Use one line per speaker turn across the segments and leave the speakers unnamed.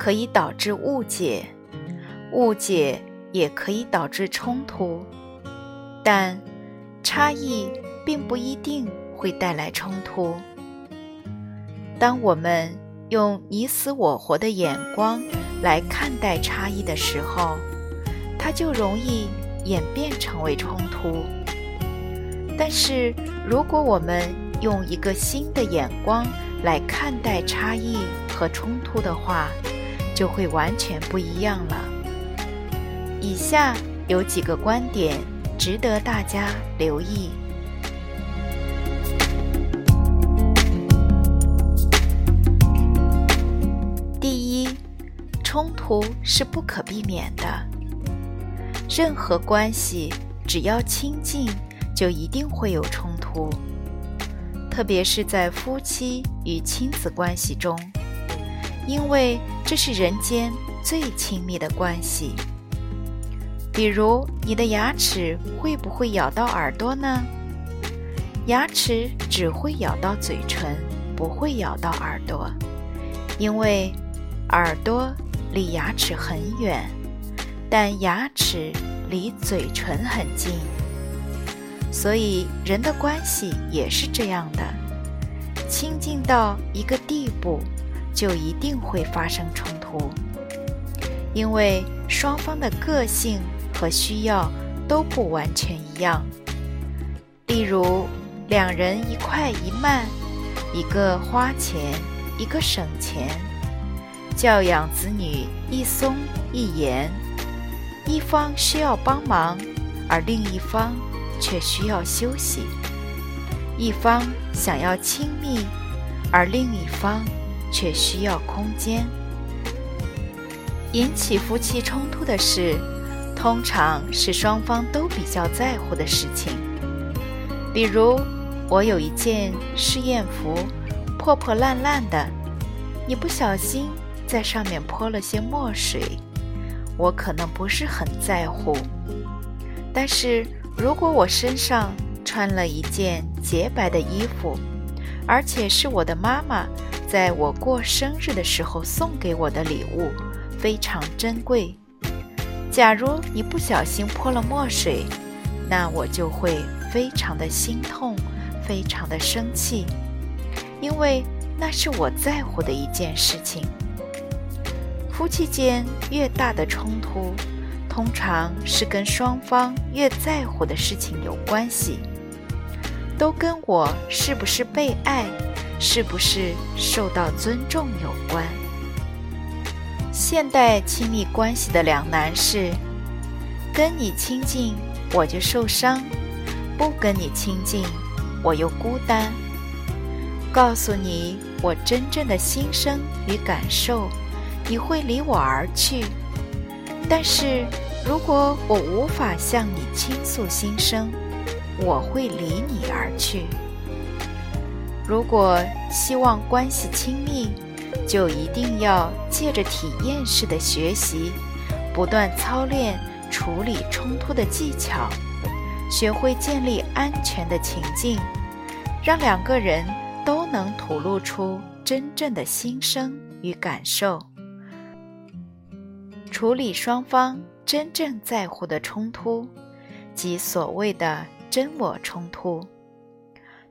可以导致误解，误解也可以导致冲突，但差异并不一定会带来冲突。当我们用你死我活的眼光来看待差异的时候，它就容易演变成为冲突。但是，如果我们用一个新的眼光，来看待差异和冲突的话，就会完全不一样了。以下有几个观点值得大家留意。第一，冲突是不可避免的。任何关系只要亲近，就一定会有冲突。特别是在夫妻与亲子关系中，因为这是人间最亲密的关系。比如，你的牙齿会不会咬到耳朵呢？牙齿只会咬到嘴唇，不会咬到耳朵，因为耳朵离牙齿很远，但牙齿离嘴唇很近。所以，人的关系也是这样的，亲近到一个地步，就一定会发生冲突，因为双方的个性和需要都不完全一样。例如，两人一快一慢，一个花钱，一个省钱；教养子女一松一严，一方需要帮忙，而另一方。却需要休息，一方想要亲密，而另一方却需要空间。引起夫妻冲突的事，通常是双方都比较在乎的事情。比如，我有一件试验服，破破烂烂的，你不小心在上面泼了些墨水，我可能不是很在乎，但是。如果我身上穿了一件洁白的衣服，而且是我的妈妈在我过生日的时候送给我的礼物，非常珍贵。假如你不小心泼了墨水，那我就会非常的心痛，非常的生气，因为那是我在乎的一件事情。夫妻间越大的冲突。通常是跟双方越在乎的事情有关系，都跟我是不是被爱、是不是受到尊重有关。现代亲密关系的两难是：跟你亲近我就受伤，不跟你亲近我又孤单。告诉你我真正的心声与感受，你会离我而去。但是，如果我无法向你倾诉心声，我会离你而去。如果希望关系亲密，就一定要借着体验式的学习，不断操练处理冲突的技巧，学会建立安全的情境，让两个人都能吐露出真正的心声与感受。处理双方真正在乎的冲突，即所谓的真我冲突。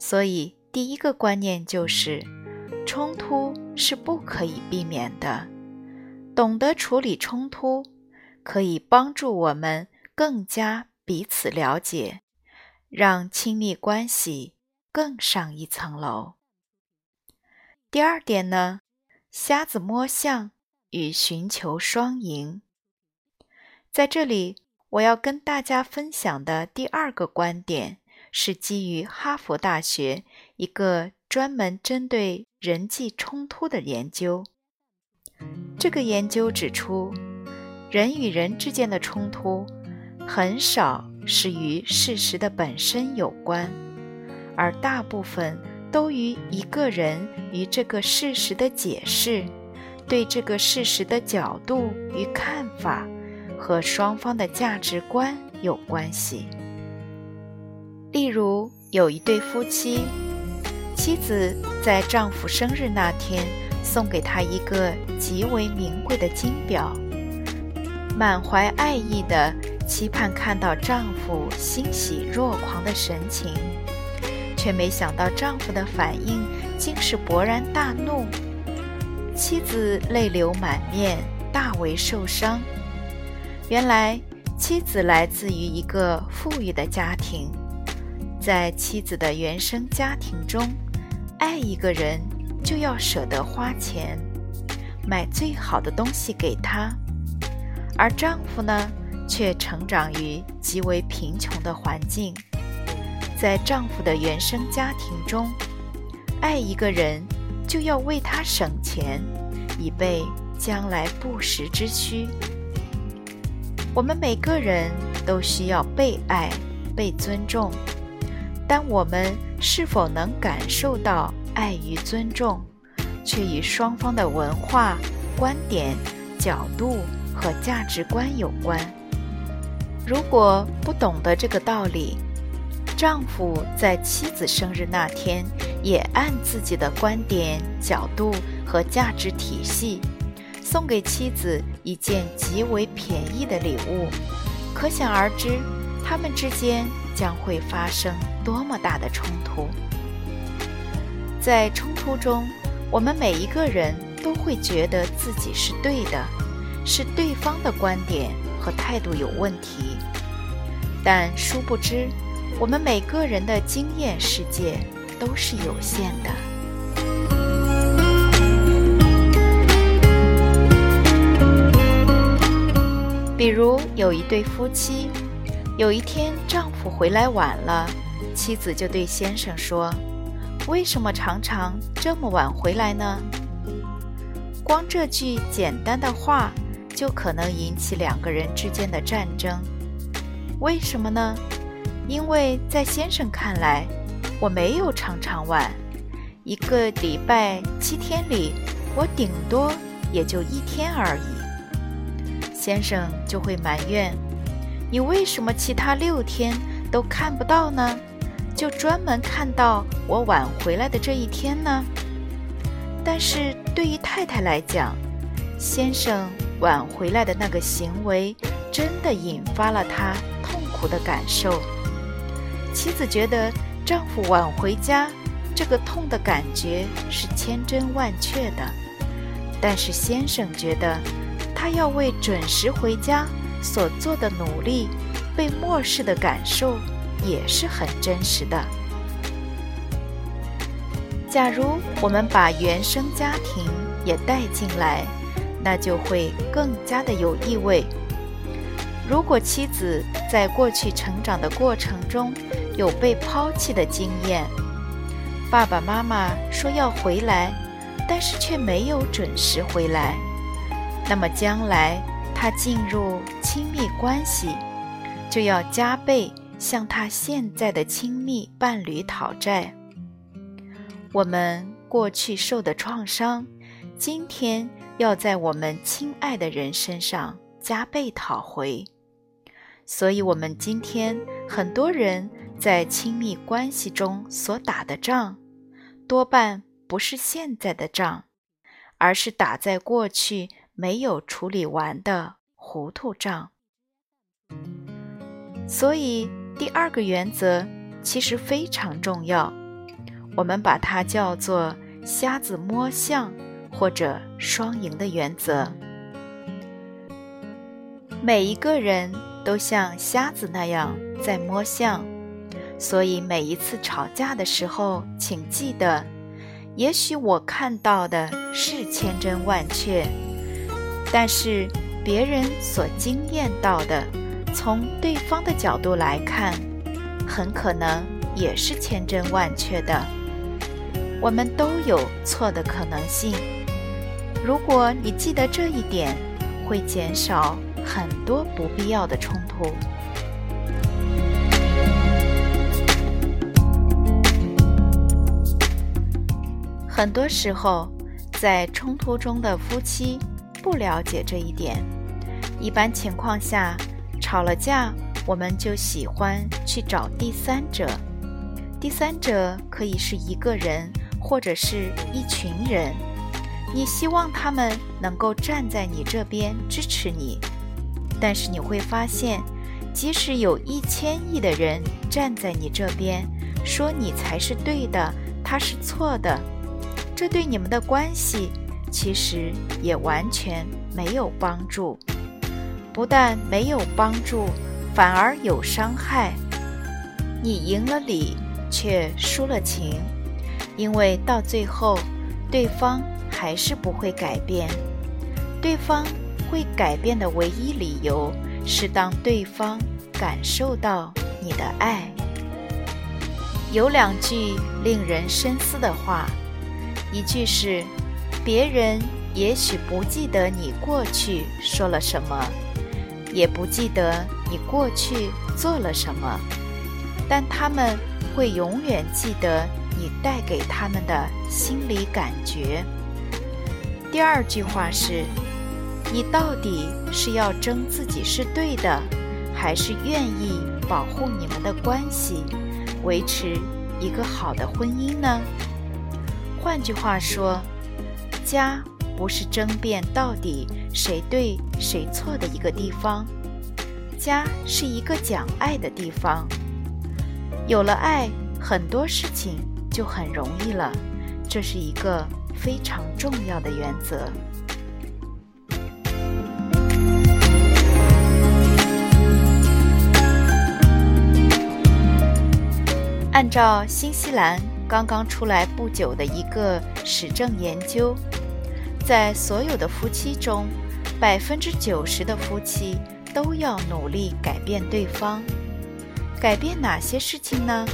所以，第一个观念就是，冲突是不可以避免的。懂得处理冲突，可以帮助我们更加彼此了解，让亲密关系更上一层楼。第二点呢，瞎子摸象。与寻求双赢，在这里，我要跟大家分享的第二个观点是基于哈佛大学一个专门针对人际冲突的研究。这个研究指出，人与人之间的冲突很少是与事实的本身有关，而大部分都与一个人与这个事实的解释、对这个事实的角度与看法和双方的价值观有关系。例如，有一对夫妻，妻子在丈夫生日那天送给他一个极为名贵的金表，满怀爱意的期盼看到丈夫欣喜若狂的神情，却没想到丈夫的反应竟是勃然大怒，妻子泪流满面，大为受伤。原来，妻子来自于一个富裕的家庭。在妻子的原生家庭中，爱一个人就要舍得花钱，买最好的东西给他；而丈夫呢，却成长于极为贫穷的环境。在丈夫的原生家庭中，爱一个人就要为他省钱，以备将来不时之需。我们每个人都需要被爱、被尊重。但我们是否能感受到爱与尊重，却与双方的文化、观点、角度和价值观有关。如果不懂得这个道理，丈夫在妻子生日那天也按自己的观点、角度和价值体系送给妻子一件极为便宜的礼物，可想而知，他们之间将会发生。多么大的冲突！在冲突中，我们每一个人都会觉得自己是对的，是对方的观点和态度有问题。但殊不知，我们每个人的经验世界都是有限的。比如，有一对夫妻，有一天丈夫回来晚了。妻子就对先生说：“为什么常常这么晚回来呢？”光这句简单的话就可能引起两个人之间的战争。为什么呢？因为在先生看来，我没有常常晚，一个礼拜七天里，我顶多也就一天而已。先生就会埋怨：“你为什么其他六天都看不到呢？”就专门看到我晚回来的这一天呢。但是对于太太来讲，先生晚回来的那个行为真的引发了她痛苦的感受。妻子觉得丈夫晚回家这个痛的感觉是千真万确的，但是先生觉得他要为准时回家所做的努力被漠视的感受。也是很真实的。假如我们把原生家庭也带进来，那就会更加的有意味。如果妻子在过去成长的过程中有被抛弃的经验，爸爸妈妈说要回来，但是却没有准时回来，那么将来他进入亲密关系就要加倍。向他现在的亲密伴侣讨债，我们过去受的创伤，今天要在我们亲爱的人身上加倍讨回。所以，我们今天很多人在亲密关系中所打的仗，多半不是现在的仗，而是打在过去没有处理完的糊涂账。所以。第二个原则其实非常重要，我们把它叫做“瞎子摸象”或者“双赢”的原则。每一个人都像瞎子那样在摸象，所以每一次吵架的时候，请记得，也许我看到的是千真万确，但是别人所经验到的。从对方的角度来看，很可能也是千真万确的。我们都有错的可能性。如果你记得这一点，会减少很多不必要的冲突。很多时候，在冲突中的夫妻不了解这一点。一般情况下，吵了架，我们就喜欢去找第三者。第三者可以是一个人，或者是一群人。你希望他们能够站在你这边支持你，但是你会发现，即使有一千亿的人站在你这边，说你才是对的，他是错的，这对你们的关系其实也完全没有帮助。不但没有帮助，反而有伤害。你赢了理，却输了情，因为到最后，对方还是不会改变。对方会改变的唯一理由是，当对方感受到你的爱。有两句令人深思的话，一句是：别人也许不记得你过去说了什么。也不记得你过去做了什么，但他们会永远记得你带给他们的心理感觉。第二句话是：你到底是要争自己是对的，还是愿意保护你们的关系，维持一个好的婚姻呢？换句话说，家。不是争辩到底谁对谁错的一个地方，家是一个讲爱的地方。有了爱，很多事情就很容易了，这是一个非常重要的原则。按照新西兰刚刚出来不久的一个实证研究。在所有的夫妻中，百分之九十的夫妻都要努力改变对方。改变哪些事情呢？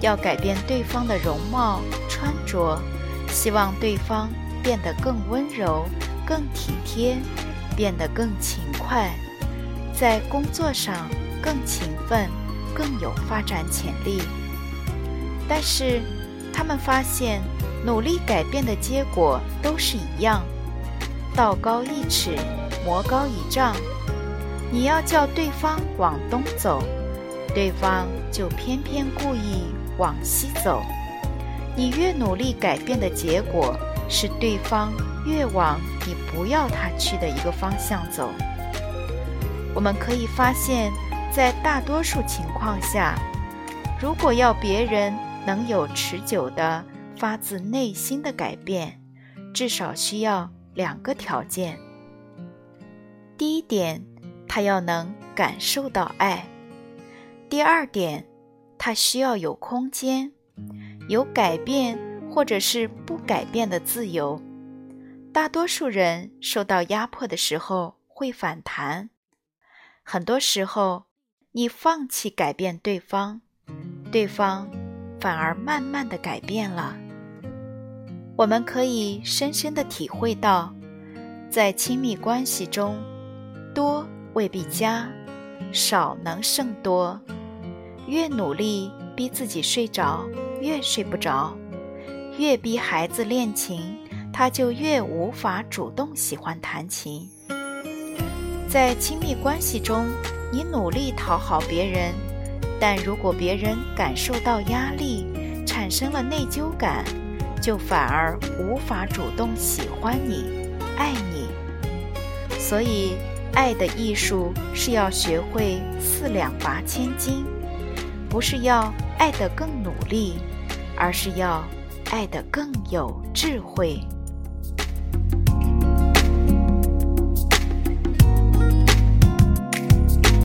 要改变对方的容貌、穿着，希望对方变得更温柔、更体贴，变得更勤快，在工作上更勤奋、更有发展潜力。但是，他们发现。努力改变的结果都是一样，道高一尺，魔高一丈。你要叫对方往东走，对方就偏偏故意往西走。你越努力改变的结果是对方越往你不要他去的一个方向走。我们可以发现，在大多数情况下，如果要别人能有持久的。发自内心的改变，至少需要两个条件。第一点，他要能感受到爱；第二点，他需要有空间，有改变或者是不改变的自由。大多数人受到压迫的时候会反弹，很多时候你放弃改变对方，对方反而慢慢的改变了。我们可以深深的体会到，在亲密关系中，多未必佳，少能胜多。越努力逼自己睡着，越睡不着；越逼孩子练琴，他就越无法主动喜欢弹琴。在亲密关系中，你努力讨好别人，但如果别人感受到压力，产生了内疚感。就反而无法主动喜欢你、爱你，所以爱的艺术是要学会四两拔千斤，不是要爱得更努力，而是要爱得更有智慧。